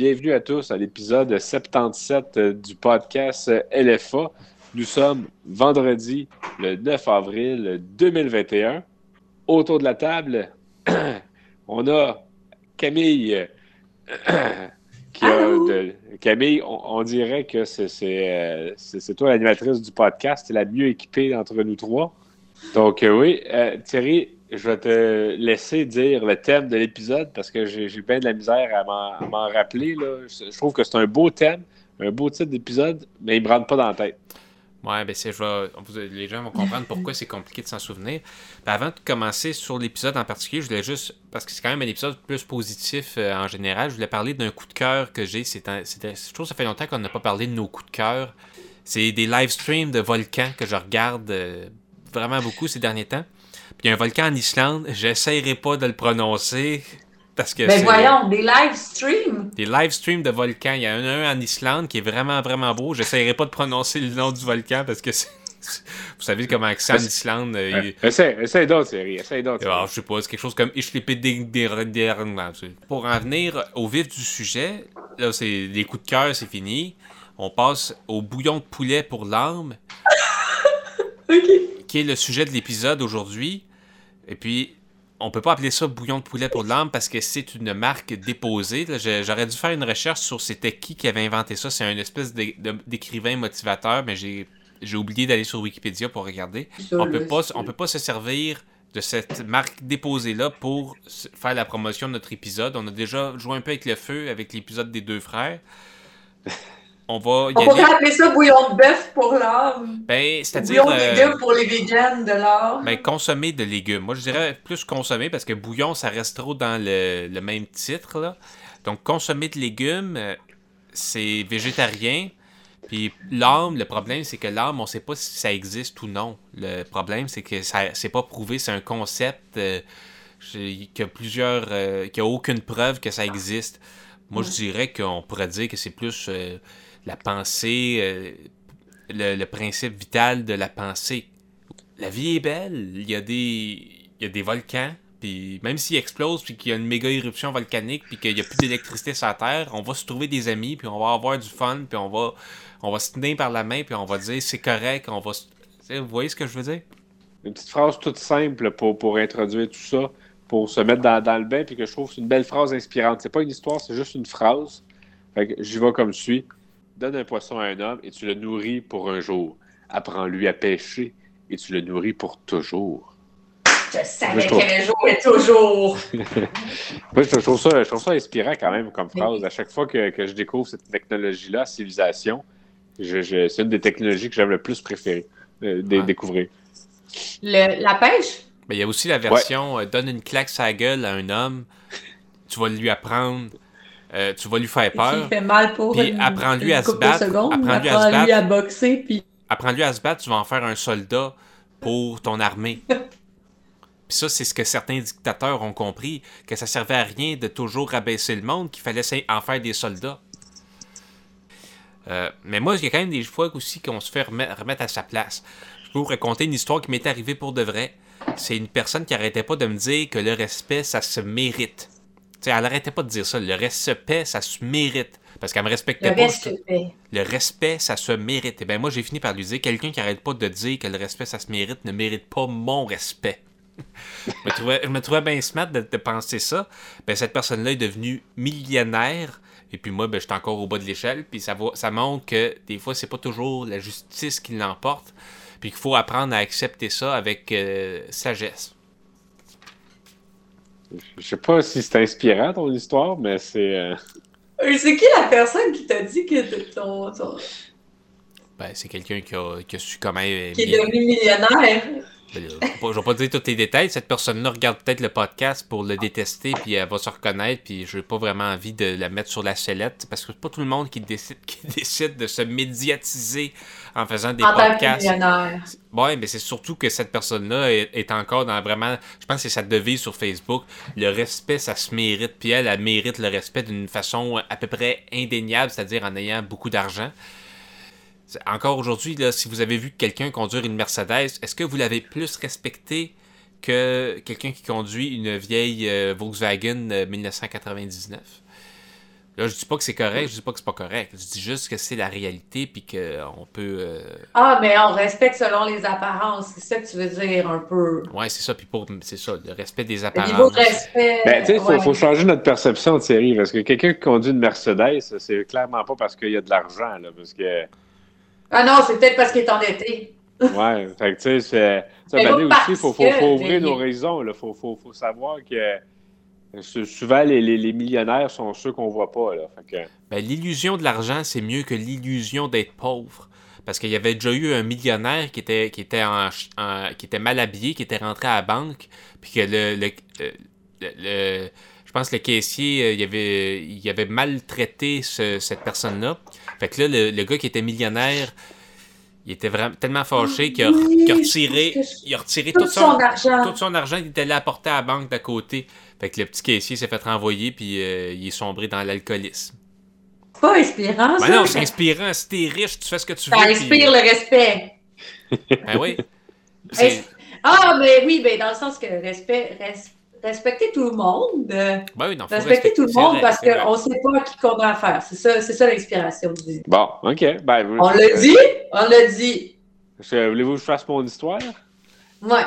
bienvenue à tous à l'épisode 77 euh, du podcast euh, LFA. Nous sommes vendredi le 9 avril 2021. Autour de la table, on a Camille qui a de... Camille, on, dirait que c'est toi l'animatrice du podcast, c'est la mieux équipée d'entre nous trois. Donc oui, Thierry, je vais te laisser dire le thème de l'épisode parce que j'ai bien de la misère à m'en rappeler. Là. Je, trouve que c'est un beau thème, un beau titre d'épisode, mais il ne me rentre pas dans la tête. Ouais, ben c'est, les gens vont comprendre pourquoi c'est compliqué de s'en souvenir. Ben, avant de commencer sur l'épisode en particulier, je voulais juste, parce que c'est quand même un épisode plus positif euh, en général, je voulais parler d'un coup de cœur que j'ai. C'est je trouve que ça fait longtemps qu'on n'a pas parlé de nos coups de cœur. C'est des live streams de volcans que je regarde euh, vraiment beaucoup ces derniers temps il y a un volcan en Islande, j'essaierai pas de le prononcer. Parce que Mais voyons, des live streams. Des live streams de volcans. Il y en a un en Islande qui est vraiment, vraiment beau. J'essaierai pas de prononcer le nom du volcan parce que Vous savez comment c'est en Islande. Euh, essaye, essaye d'autres, Essaye d'autres. Alors, je sais pas, c'est quelque chose comme Pour en venir au vif du sujet, là, c'est les coups de cœur, c'est fini. On passe au bouillon de poulet pour l'âme. Qui est le sujet de l'épisode aujourd'hui. Et puis, on peut pas appeler ça bouillon de poulet pour de l'âme parce que c'est une marque déposée. J'aurais dû faire une recherche sur c'était qui qui avait inventé ça. C'est une espèce d'écrivain motivateur, mais j'ai oublié d'aller sur Wikipédia pour regarder. On peut pas, on peut pas se servir de cette marque déposée-là pour faire la promotion de notre épisode. On a déjà joué un peu avec le feu avec l'épisode des deux frères. On va. On pourrait appeler ça bouillon de bœuf pour l'âme. Ben, c'est-à-dire. Bouillon de euh, légumes pour les véganes de l'âme. Ben, consommer de légumes. Moi, je dirais plus consommer parce que bouillon, ça reste trop dans le, même titre. Là. Donc, consommer de légumes, euh, c'est végétarien. Puis l'âme, le problème, c'est que l'âme, on ne sait pas si ça existe ou non. Le problème, c'est que ça c'est pas prouvé. C'est un concept euh, qui a plusieurs. qui a aucune preuve que ça existe. Moi, je dirais qu'on pourrait dire que c'est plus la pensée, euh, le, principe vital de la pensée. La vie est belle, il y a des, il y a des volcans, puis même s'ils explosent, puis qu'il y a une méga éruption volcanique, puis qu'il n'y a plus d'électricité sur la Terre, on va se trouver des amis, puis on va avoir du fun, puis on va, on va se tenir par la main, puis on va dire c'est correct, on va... Vous voyez ce que je veux dire? Une petite phrase toute simple pour, pour introduire tout ça, pour se mettre dans, dans le bain, puis que je trouve c'est une belle phrase inspirante. C'est pas une histoire, c'est juste une phrase. Fait que j'y vais comme suit. Donne un poisson à un homme et tu le nourris pour un jour. Apprends-lui à pêcher et tu le nourris pour toujours. Je savais qu'un jour est toujours. Moi, je trouve, ça, je trouve ça inspirant quand même comme phrase. À chaque fois que, je découvre cette technologie-là, civilisation, je, c'est une des technologies que j'aime le plus préférer euh, découvrir. la pêche? Mais il y a aussi la version euh, donne une claque sa gueule à un homme, tu vas lui apprendre euh, tu vas lui faire peur. Fait mal pour puis apprends-lui à se battre. Apprends-lui à se battre. à boxer. Puis... Apprends-lui à se battre, tu vas en faire un soldat pour ton armée. puis ça, c'est ce que certains dictateurs ont compris, que ça servait à rien de toujours rabaisser le monde, qu'il fallait en faire des soldats. Euh, mais moi, il y a quand même des fois aussi qu'on se fait remettre à sa place. Je peux vous raconter une histoire qui m'est arrivée pour de vrai. C'est une personne qui arrêtait pas de me dire que le respect, ça se mérite elle arrêtait pas de dire ça. Le respect, ça se mérite. Parce qu'elle me respectait le pas. Respect. Le respect, ça se mérite. Et ben moi, j'ai fini par lui dire quelqu'un qui arrête pas de dire que le respect, ça se mérite, ne mérite pas mon respect. je, me trouvais, bien smart de, penser ça. Ben, cette personne-là est devenue millionnaire. Et puis moi, ben, j'étais encore au bas de l'échelle. Puis ça, ça montre que des fois, c'est pas toujours la justice qui l'emporte. Puis qu'il faut apprendre à accepter ça avec euh, sagesse. Je sais pas si c'est inspirant ton histoire, mais c'est. Euh, euh, c'est qui la personne qui t'a dit que ton. Ben, c'est quelqu'un qui a, qui a su comment. Qui est devenu millionnaire. Ben, je vais pas dire tous les détails. Cette personne-là regarde peut-être le podcast pour le détester, puis elle va se reconnaître, puis je n'ai pas vraiment envie de la mettre sur la sellette, parce que c'est pas tout le monde qui décide, qui décide de se médiatiser en faisant des podcasts. Ouais, mais c'est surtout que cette personne-là est, encore dans vraiment. Je pense que c'est sa devise sur Facebook. Le respect, ça se mérite. Puis elle, elle mérite le respect d'une façon à peu près indéniable, c'est-à-dire en ayant beaucoup d'argent. Encore aujourd'hui, si vous avez vu quelqu'un conduire une Mercedes, est-ce que vous l'avez plus respecté que quelqu'un qui conduit une vieille euh, Volkswagen 1999? Là, je dis pas que c'est correct, je dis pas que c'est pas correct. Je dis juste que c'est la réalité puis qu'on peut. Euh, ah, mais on respecte selon les apparences. C'est ça que tu veux dire un peu. Oui, c'est ça. Puis pour c'est ça, le respect des apparences. Le niveau de respect. Ben, tu sais, il faut, changer notre perception de série. Parce que quelqu'un qui conduit une Mercedes, c'est clairement pas parce qu'il y a de l'argent. Là, parce que... Ah non, c'est peut-être parce qu'il est endetté. ouais, fait que tu sais, c'est. Ben, aussi, il faut, faut, faut, ouvrir nos raisons. Il faut, faut, faut savoir que Souvent, les, millionnaires sont ceux qu'on voit pas. Là. Ben, l'illusion de l'argent, c'est mieux que l'illusion d'être pauvre. Parce qu'il y avait déjà eu un millionnaire qui était, qui était, en, qui était mal habillé, qui était rentré à la banque, puis que le, le, je pense que le caissier, euh, il avait, il avait maltraité cette personne-là. Fait que là, le, gars qui était millionnaire, il était vraiment tellement fâché qu'il a, retiré, il a retiré tout, son, argent. Tout son argent, il était là apporté à la banque d'à côté. Fait que le petit caissier s'est fait renvoyer, puis euh, il est sombré dans l'alcoolisme. Pas inspirant, ça. Ben non, c'est inspirant. Si t'es riche, tu fais ce que tu veux. Ça inspire le respect. ben oui. Ah, mais oui, ben dans le sens que respect, respecter tout le monde. Ben oui, non, respecter, tout le monde parce qu'on ne sait pas à qui qu'on a affaire. C'est ça, c'est ça l'inspiration. Bon, OK. Ben, on l'a dit, on l'a dit. Voulez-vous que je fasse mon histoire? Ouais.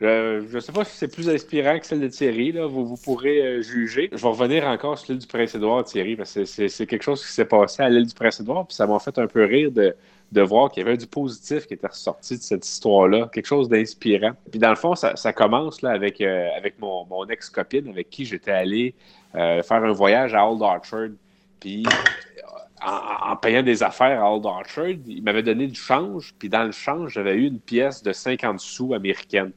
Je ne sais pas si c'est plus inspirant que celle de Thierry. Là. Vous, vous pourrez euh, juger. Je vais revenir encore sur l'île du Prince-Édouard, Thierry, parce que c'est quelque chose qui s'est passé à l'île du Prince-Édouard, puis ça m'a fait un peu rire de, voir qu'il y avait du positif qui était ressorti de cette histoire-là, quelque chose d'inspirant. Puis dans le fond, ça, commence là, avec, euh, mon, ex-copine avec qui j'étais allé euh, faire un voyage à Old Orchard. Puis en, en, payant des affaires à Old Orchard, il m'avait donné du change. Puis dans le change, j'avais eu une pièce de 50 sous américaine.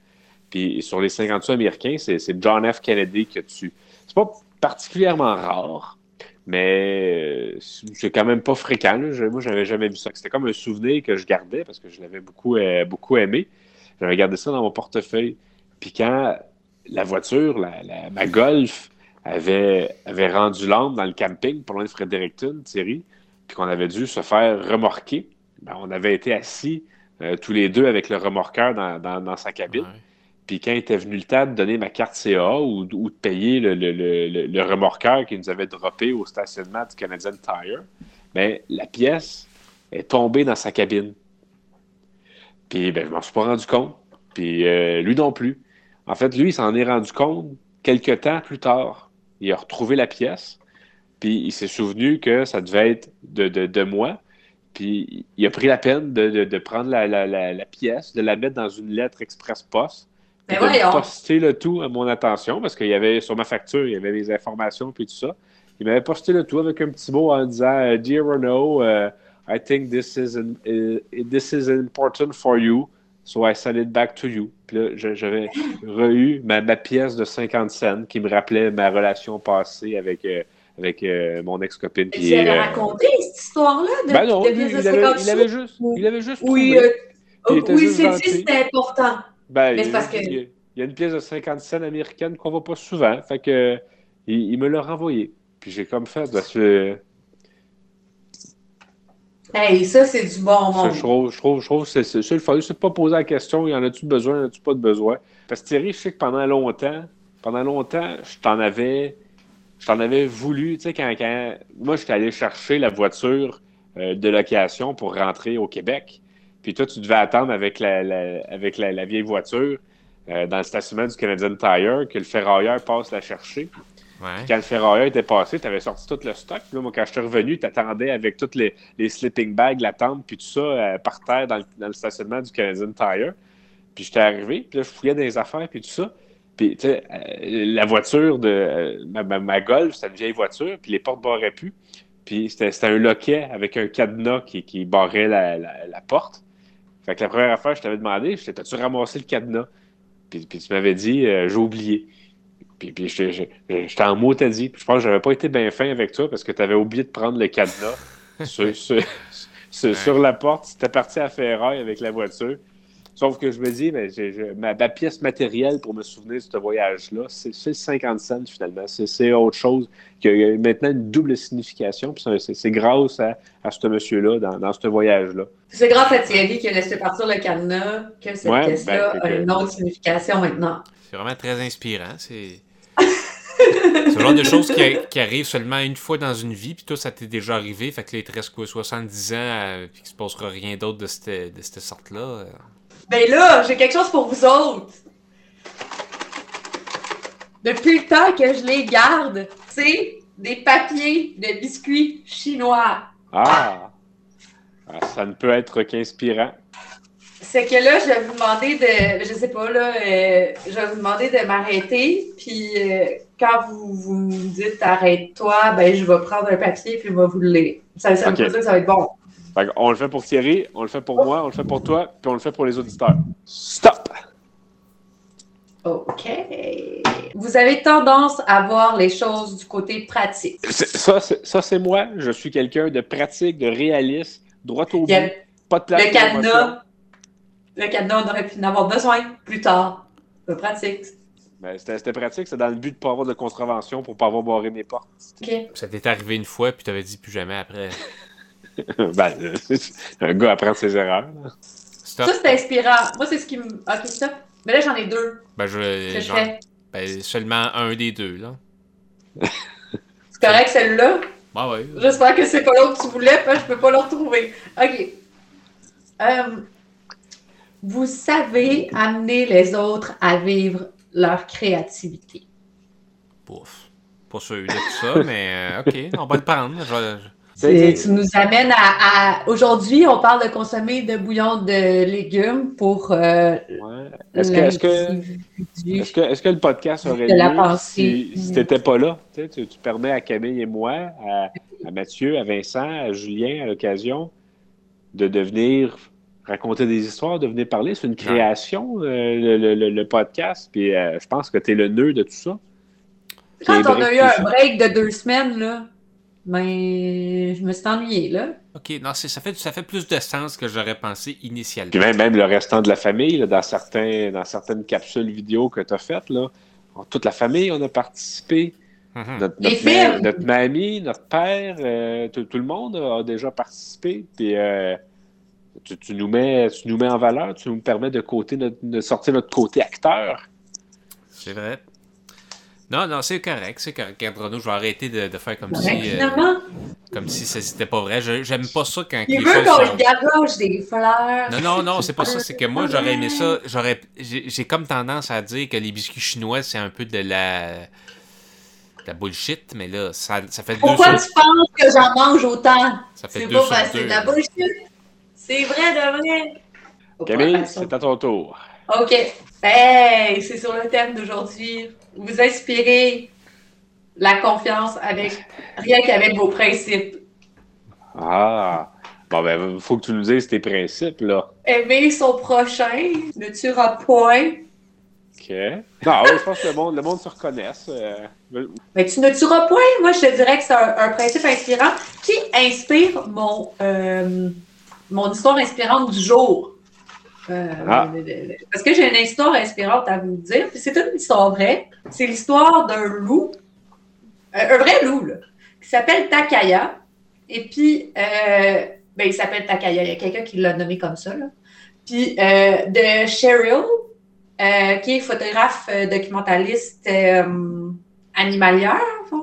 Puis sur les 50 sous américains, c'est John F. Kennedy a dessus. C'est pas particulièrement rare, mais euh, c'est quand même pas fréquent. Là. Moi, j'avais jamais vu ça. C'était comme un souvenir que je gardais parce que je l'avais beaucoup, euh, beaucoup aimé. J'avais gardé ça dans mon portefeuille. Puis quand la voiture, la, ma Golf, avait, avait rendu l'âme dans le camping pour loin de Fredericton, Thierry, puis qu'on avait dû se faire remorquer, ben, on avait été assis euh, tous les deux avec le remorqueur dans, dans, sa cabine. Puis quand était venu le temps de donner ma carte CA ou, de payer le, remorqueur qui nous avait droppé au stationnement du Canadian Tire, bien, la pièce est tombée dans sa cabine. Puis ben, je m'en suis pas rendu compte. Puis euh, lui non plus. En fait, lui, il s'en est rendu compte quelques temps plus tard. Il a retrouvé la pièce. Puis il s'est souvenu que ça devait être de, moi. Puis il a pris la peine de, prendre la, la, pièce, de la mettre dans une lettre express poste mais de poster le tout à mon attention parce qu'il y avait sur ma facture, il y avait des informations puis tout ça. Il m'avait posté le tout avec un petit mot en disant euh, Dear Renault, uh, I think this is, uh, this is important for you, so I send it back to you. Puis là, j'avais re ma, ma, pièce de 50 cents qui me rappelait ma relation passée avec. Euh, avec euh, mon ex-copine. Tu avais raconté cette histoire-là? De, ben non, il, avait, juste, il avait juste. Oui, oui c'est dit c'était important. Ben, il, y a une pièce de 50 cents américaine qu'on voit pas souvent. Fait que il, me l'a renvoyé. Puis j'ai comme fait parce que. Hey, ça, c'est du bon monde. je trouve, je trouve, je trouve c'est ça. Il fallait pas poser la question y en a-tu besoin, y en a-tu pas de besoin? Parce que Thierry, je sais que pendant longtemps, pendant longtemps, je t'en avais. Je t'en avais voulu, tu sais, quand, quand moi, j'étais allé chercher la voiture euh, de location pour rentrer au Québec. Puis toi, tu devais attendre avec la, avec la, vieille voiture euh, dans le stationnement du Canadian Tire que le ferrailleur passe la chercher. Quand le ferrailleur était passé, tu avais sorti tout le stock. Là, moi, quand je suis revenu, tu attendais avec toutes les, les, sleeping bags, la tente, puis tout ça euh, par terre dans le, stationnement du Canadian Tire. Puis j'étais arrivé, puis là, je fouillais des affaires, puis tout ça. Puis, tu sais, euh, la voiture de ma, ma, Golf, c'était une vieille voiture, puis les portes barraient plus. Puis c'était un loquet avec un cadenas qui, qui barrait la, la porte. Fait que la première affaire, je t'avais demandé, j'étais, t'as-tu ramassé le cadenas? Puis, puis tu m'avais dit, euh, j'ai oublié. Puis, puis j'étais en mot, t'as dit. Puis je pense que j'avais pas été bien fin avec toi parce que tu avais oublié de prendre le cadenas sur, sur, sur, la porte. Tu étais parti à Ferraille avec la voiture. Sauf que je me dis, mais ma, pièce matérielle pour me souvenir de ce voyage-là, c'est 50 cents finalement. C'est autre chose qui a maintenant une double signification. C'est grâce à, ce monsieur-là dans, ce voyage-là. C'est grâce à Thierry qui a laissé partir le cadenas que cette pièce-là ben, a une autre signification maintenant. C'est vraiment très inspirant. C'est. C'est le genre de choses qui, qui arrivent seulement une fois dans une vie, puis toi, ça t'est déjà arrivé. Fait que là, il te reste quoi, 70 ans, euh, puis qu'il se passera rien d'autre de cette, de cette sorte-là. Ben là, j'ai quelque chose pour vous autres. Depuis le temps que je les garde, c'est des papiers de biscuits chinois. Ah! Ah, Ça ne peut être qu'inspirant. C'est que là, je vais vous demander de, je sais pas, là, euh, je vais vous demander de m'arrêter. Puis euh, quand vous, vous me dites arrête-toi, ben je vais prendre un papier puis je vais vous le lire. Ça, ça dire que ça va être bon. Fait on le fait pour Thierry, on le fait pour moi, on le fait pour toi, puis on le fait pour les auditeurs. Stop! OK. Vous avez tendance à voir les choses du côté pratique. Ça, c'est- ça, c'est moi. Je suis quelqu'un de pratique, de réaliste, droit au but, pas de place le cadenas. Le cadenas, on aurait pu en avoir besoin plus tard. C'est pratique. Ben, C'était c'était pratique, c'est dans le but de ne pas avoir de contravention pour ne pas avoir barré mes portes. OK. Ça t'est arrivé une fois, puis t'avais dit plus jamais après. ben, euh, un gars apprend ses erreurs. là. Stop. Ça, c'est inspirant. Moi, c'est ce qui me. Ok, stop. Mais là, j'en ai deux Ben, je, que je genre, fais. ben, seulement un des deux, là. C'est correct, celle-là. Bah ouais. J'espère que c'est pas l'autre que tu voulais, parce que je peux pas le retrouver. OK. Euh, vous savez amener les autres à vivre leur créativité. Pouf. Pas sûr de tout ça, mais euh, ok, on va le prendre. Je Tu nous amènes à. à- Aujourd'hui, on parle de consommer de bouillon de légumes pour. euh, Ouais. Est-ce que, est-ce que, est-ce que, le podcast aurait De la lieu pensée. si, si t'étais pas là? Tu, sais, tu, tu permets à Camille et moi, à, à Mathieu, à Vincent, à Julien, à l'occasion, de devenir raconter des histoires, de venir parler. C'est une création, euh, le, le- le- podcast. Puis euh, je pense que tu es le nœud de tout ça. Quand on a eu un ça. break de deux semaines, là, ben, je me suis ennuyée, là. Ok, non, ça fait, ça fait plus de sens que j'aurais pensé initialement. Puis même, même le restant de la famille, là, dans, certains, dans certaines capsules vidéo que tu as faites, là, toute la famille, on a participé. Mhm. Notre, Les notre, notre mamie, notre père, euh, tout, tout le monde a déjà participé. Puis euh, tu, tu nous mets, tu nous mets en valeur, tu nous permets de, côté notre- de sortir notre côté acteur. C'est vrai. Non, non, c'est correct, c'est correct. Regarde, Renaud, je vais arrêter de, de faire comme si, euh, comme si ça c'était pas vrai. Je- J'aime pas ça quand il veut qu'on sont- garoche des fleurs. Non, non, non, c'est pas ça. C'est que moi, j'aurais aimé ça. J'aurais, j'ai comme tendance à dire que les biscuits chinois, c'est un peu de la, de la bullshit, mais là, ça, ça fait deux Pourquoi sur, tu penses que j'en mange autant? ça fait C'est deux pas sur parce que c'est deux. de la bullshit. C'est vrai de vrai. Camille, c'est à ton tour. OK. Hey, c'est sur le thème d'aujourd'hui. Vous inspirez la confiance avec rien qu'avec vos principes. Ah, bon, ben, il faut que tu nous dises tes principes, là. Aimer son prochain ne tuera point. OK. Non, je pense que le monde, le monde se reconnaisse. euh, Mais tu ne tueras point. Moi, je te dirais que c'est un, un principe inspirant qui inspire mon, euh, mon histoire inspirante du jour. Euh, Ah. Parce que j'ai une histoire inspirante à vous dire. C'est une histoire vraie. C'est l'histoire d'un loup, un vrai loup, là, qui s'appelle Takaya. Et puis, euh, ben, il s'appelle Takaya. Il y a quelqu'un qui l'a nommé comme ça. là. Puis, euh, de Cheryl, qui est photographe documentaliste animalière, veut.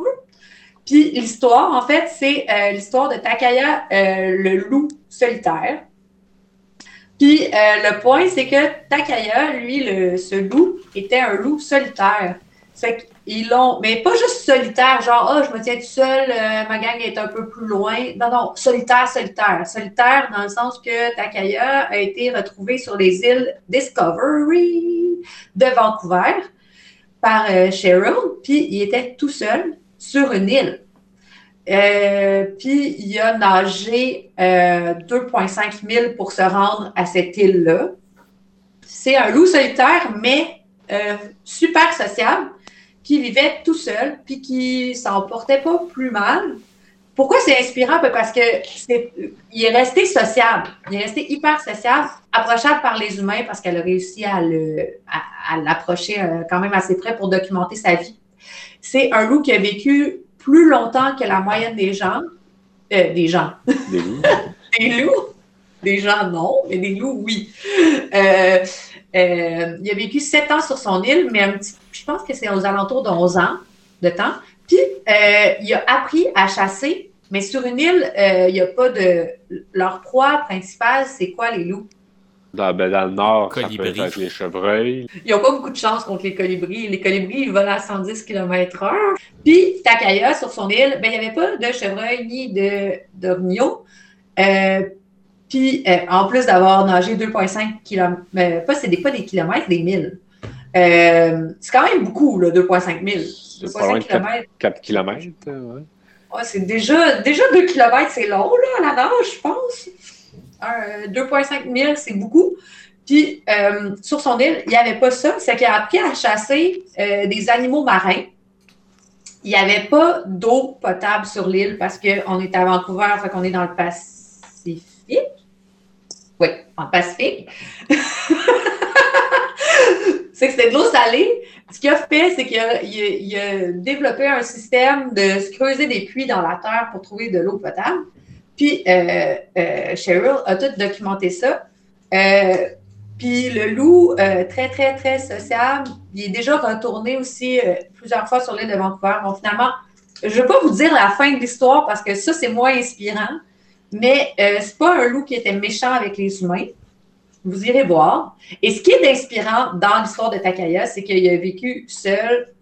Puis l'histoire, en fait, c'est l'histoire de Takaya, le loup solitaire. Puis euh, le point, c'est que Takaya, lui, le, ce loup, était un loup solitaire. Qu'ils l'ont, mais pas juste solitaire, genre, ah, je me tiens tout seul, euh, ma gang est un peu plus loin. Non, non, solitaire, solitaire. Solitaire dans le sens que Takaya a été retrouvé sur les îles Discovery de Vancouver par euh, Cheryl, puis il était tout seul sur une île. Euh, puis il a nagé euh, 2,5 milles pour se rendre à cette île-là. C'est un loup solitaire, mais euh, super sociable, qui vivait tout seul, puis qui s'en portait pas plus mal. Pourquoi c'est inspirant? Ben, Parce que c'est, il est resté sociable. Il est resté hyper sociable, approchable par les humains parce qu'elle a réussi à, à, à l'approcher euh, quand même assez près pour documenter sa vie. C'est un loup qui a vécu plus longtemps que la moyenne des gens. Euh, des gens. des loups. Des loups? Des gens, non, mais des loups, oui. Euh, euh, il a vécu sept ans sur son île, mais un petit, je pense que c'est aux alentours de 11 ans. de temps. Puis, il a appris à chasser, mais sur une île, il n'y a pas de. Leur proie principale, c'est quoi les loups? Dans, ben, dans le nord, ça Colibri. peut être les chevreuils. Ils n'ont pas beaucoup de chance contre les colibris. Les colibris, ils volent à 110 km/h. Puis, Takaya, sur son île, ben, il n'y avait pas de chevreuil ni de d'orignaux. Euh, puis, euh, en plus d'avoir nagé 2,5 km, pas, c'est des, pas des kilomètres, des milles. Euh, c'est quand même beaucoup, là, 2,5 milles. C'est pas loin 2,5 de 4, km. km. Ouais. Ouais, c'est déjà, déjà 2 km, c'est long, là, à la nage, je pense. Un, euh, 2,5 milles, c'est beaucoup. Puis, euh, sur son île, il n'y avait pas ça. C'est qu'il a appris à chasser euh, des animaux marins. Il n'y avait pas d'eau potable sur l'île parce qu'on est à Vancouver, fait qu'on est dans le Pacifique. Oui, en Pacifique. c'est que c'était de l'eau salée. Ce qu'il a fait, c'est qu'il a, a développé un système de se creuser des puits dans la terre pour trouver de l'eau potable. Puis euh, euh, Cheryl a tout documenté ça. Euh, puis le loup, très, très, très sociable, il est déjà retourné aussi plusieurs fois sur l'île de Vancouver. Bon, finalement, je ne vais pas vous dire la fin de l'histoire parce que ça, c'est moins inspirant. Mais euh, c'est pas un loup qui était méchant avec les humains. Vous irez voir. Et ce qui est inspirant dans l'histoire de Takaya, c'est qu'il a vécu seul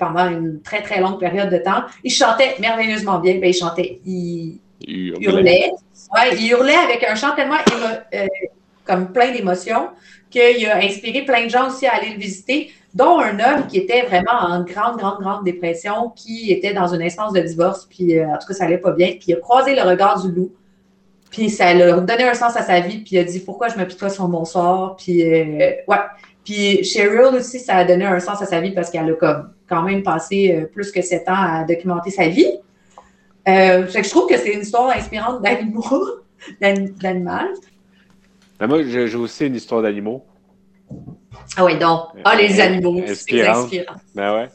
pendant une très, très longue période de temps. Il chantait merveilleusement bien. Ben, il chantait, Il hurlait. Ouais, il hurlait avec un chant tellement euh, comme plein d'émotions qu'il a inspiré plein de gens aussi à aller le visiter, dont un homme qui était vraiment en grande, grande, grande dépression, qui était dans une instance de divorce, puis euh, en tout cas, ça allait pas bien, puis il a croisé le regard du loup, puis ça leur donné un sens à sa vie, puis il a dit pourquoi je m'apitoie sur mon sort, puis euh, ouais. Puis Cheryl aussi, ça a donné un sens à sa vie parce qu'elle a comme quand même passé plus que sept ans à documenter sa vie. Euh, je trouve que c'est une histoire inspirante d'animaux, d'an- d'animal. Ben, moi, j'ai aussi une histoire d'animaux. Ah oui, donc. Ah, les animaux, c'est inspirant. Ben ouais.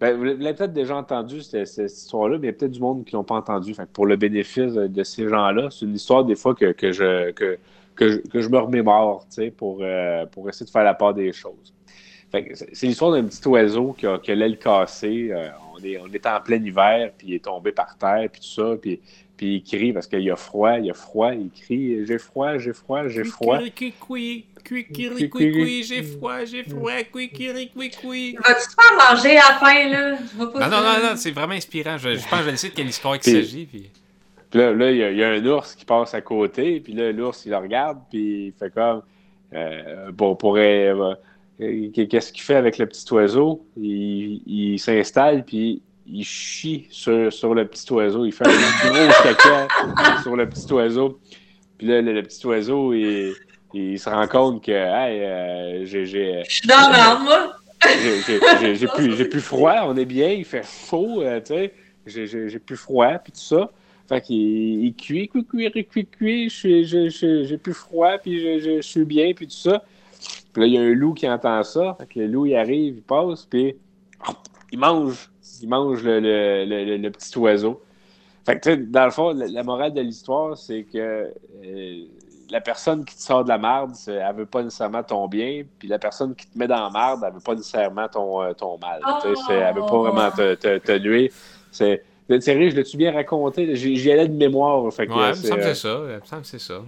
Ben, vous l'avez peut-être déjà entendu, cette, cette histoire-là, mais il y a peut-être du monde qui ne l'ont pas entendu. Fait que pour le bénéfice de, ces gens-là, c'est une histoire des fois que, que, je, que, que, je, que je me remémore, pour, euh, pour essayer de faire la part des choses. Fait que c'est l'histoire d'un petit oiseau qui a, qui a l'aile cassée. Euh, on, est, on est en plein hiver, puis il est tombé par terre, puis tout ça, puis, puis il crie parce qu'il a froid, il a froid, il crie « J'ai froid, j'ai froid, j'ai froid ». Cuicuri, cuicuri, cuicuri, j'ai froid, j'ai froid, cuicuri, cuicuri. Vas-tu te faire manger à la fin, là? Je vois pas Non, non, non, non, c'est vraiment inspirant. Je, je pense que je le sais de quelle histoire il s'agit. Puis... Puis là, là, il y, a- il y a un ours qui passe à côté, puis là, l'ours, il le regarde, puis il fait comme. Euh, bon, pourrait. euh, Qu'est-ce qu'il fait avec le petit oiseau? Il, il s'installe, puis il chie sur, sur le petit oiseau. Il fait un gros caca sur le petit oiseau. Puis là, le, le petit oiseau, il, il se rend compte que, hey, euh, j'ai-. Je suis dans moi. J'ai- plus, froid, on est bien, il fait chaud, euh, tu sais. J'ai- plus froid, puis tout ça. Fait qu'il il cuit, cuit, cuit, cuit, cuit, J'ai plus froid, puis je, je- je suis bien, puis tout ça. Puis là, il y a un loup qui entend ça. Fait que le loup, il arrive, il passe, puis il mange. Il mange le, le- le- petit oiseau. Fait que, tu sais, dans le fond, la, la morale de l'histoire, c'est que euh, la personne qui te sort de la marde, elle veut pas nécessairement ton bien, puis la personne qui te met dans la marde, elle veut pas nécessairement ton, euh, ton mal. C'est- elle veut pas vraiment te, te, te nuire. C'est, sérieux, je l'ai-tu bien raconté? J'y allais de mémoire. Fait que, Ouais, il me c'est, semble que euh, c'est ça. Il me semble que c'est ça.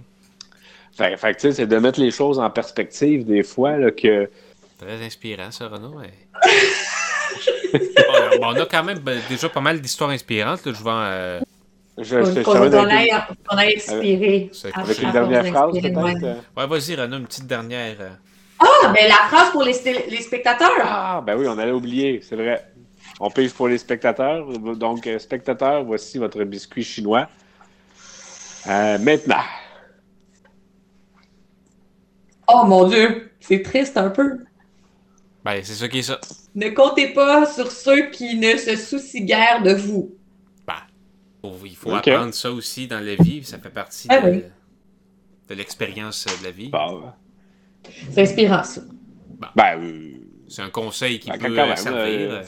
Fait, fait que, c'est de mettre les choses en perspective des fois, là, que... Très inspirant, ça, Renaud. ouais. Bon, on a quand même ben, déjà pas mal d'histoires inspirantes. Là. Je vais euh, Je, je, je, Qu'on. C'est à- avec une dernière phrase, peut-être? euh? Ouais, vas-y, Renaud, une petite dernière. euh. Ah, ben la phrase pour les, les spectateurs. Ah, ben oui, on allait oublier, c'est vrai. On pige pour les spectateurs. Donc, spectateurs, voici votre biscuit chinois. Euh, maintenant. Oh mon Dieu, c'est triste un peu. Ben, c'est ça qui est ça. Ne comptez pas sur ceux qui ne se soucient guère de vous. Faut- Il faut apprendre ça aussi dans la vie. Ça fait partie Ah de, oui. de l'expérience de la vie. Bon, C'est inspirant, ça. ben, euh, C'est un conseil qui Ben, peut quand même, servir. euh, euh.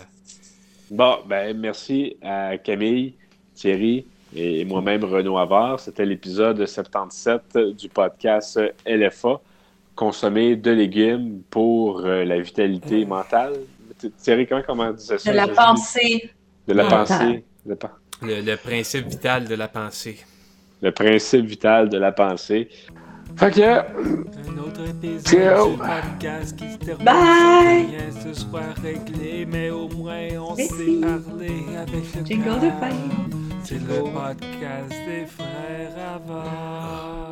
bon, ben, merci à Camille, Thierry et moi-même, Renaud Havard. C'était l'épisode 77 du podcast LFA. Consommer de légumes pour euh, la vitalité mentale. Thierry, comment, comment on disait ça? De la pensée. De la pensée. Le, principe vital de la pensée. le principe vital de la pensée. Fait que, Un autre épisode Ciao. du podcast qui se termine Bye. rien se soit réglé, mais au moins on Merci. s'est parlé avec le Jingle cœur. de fin. C'est le podcast des frères avant.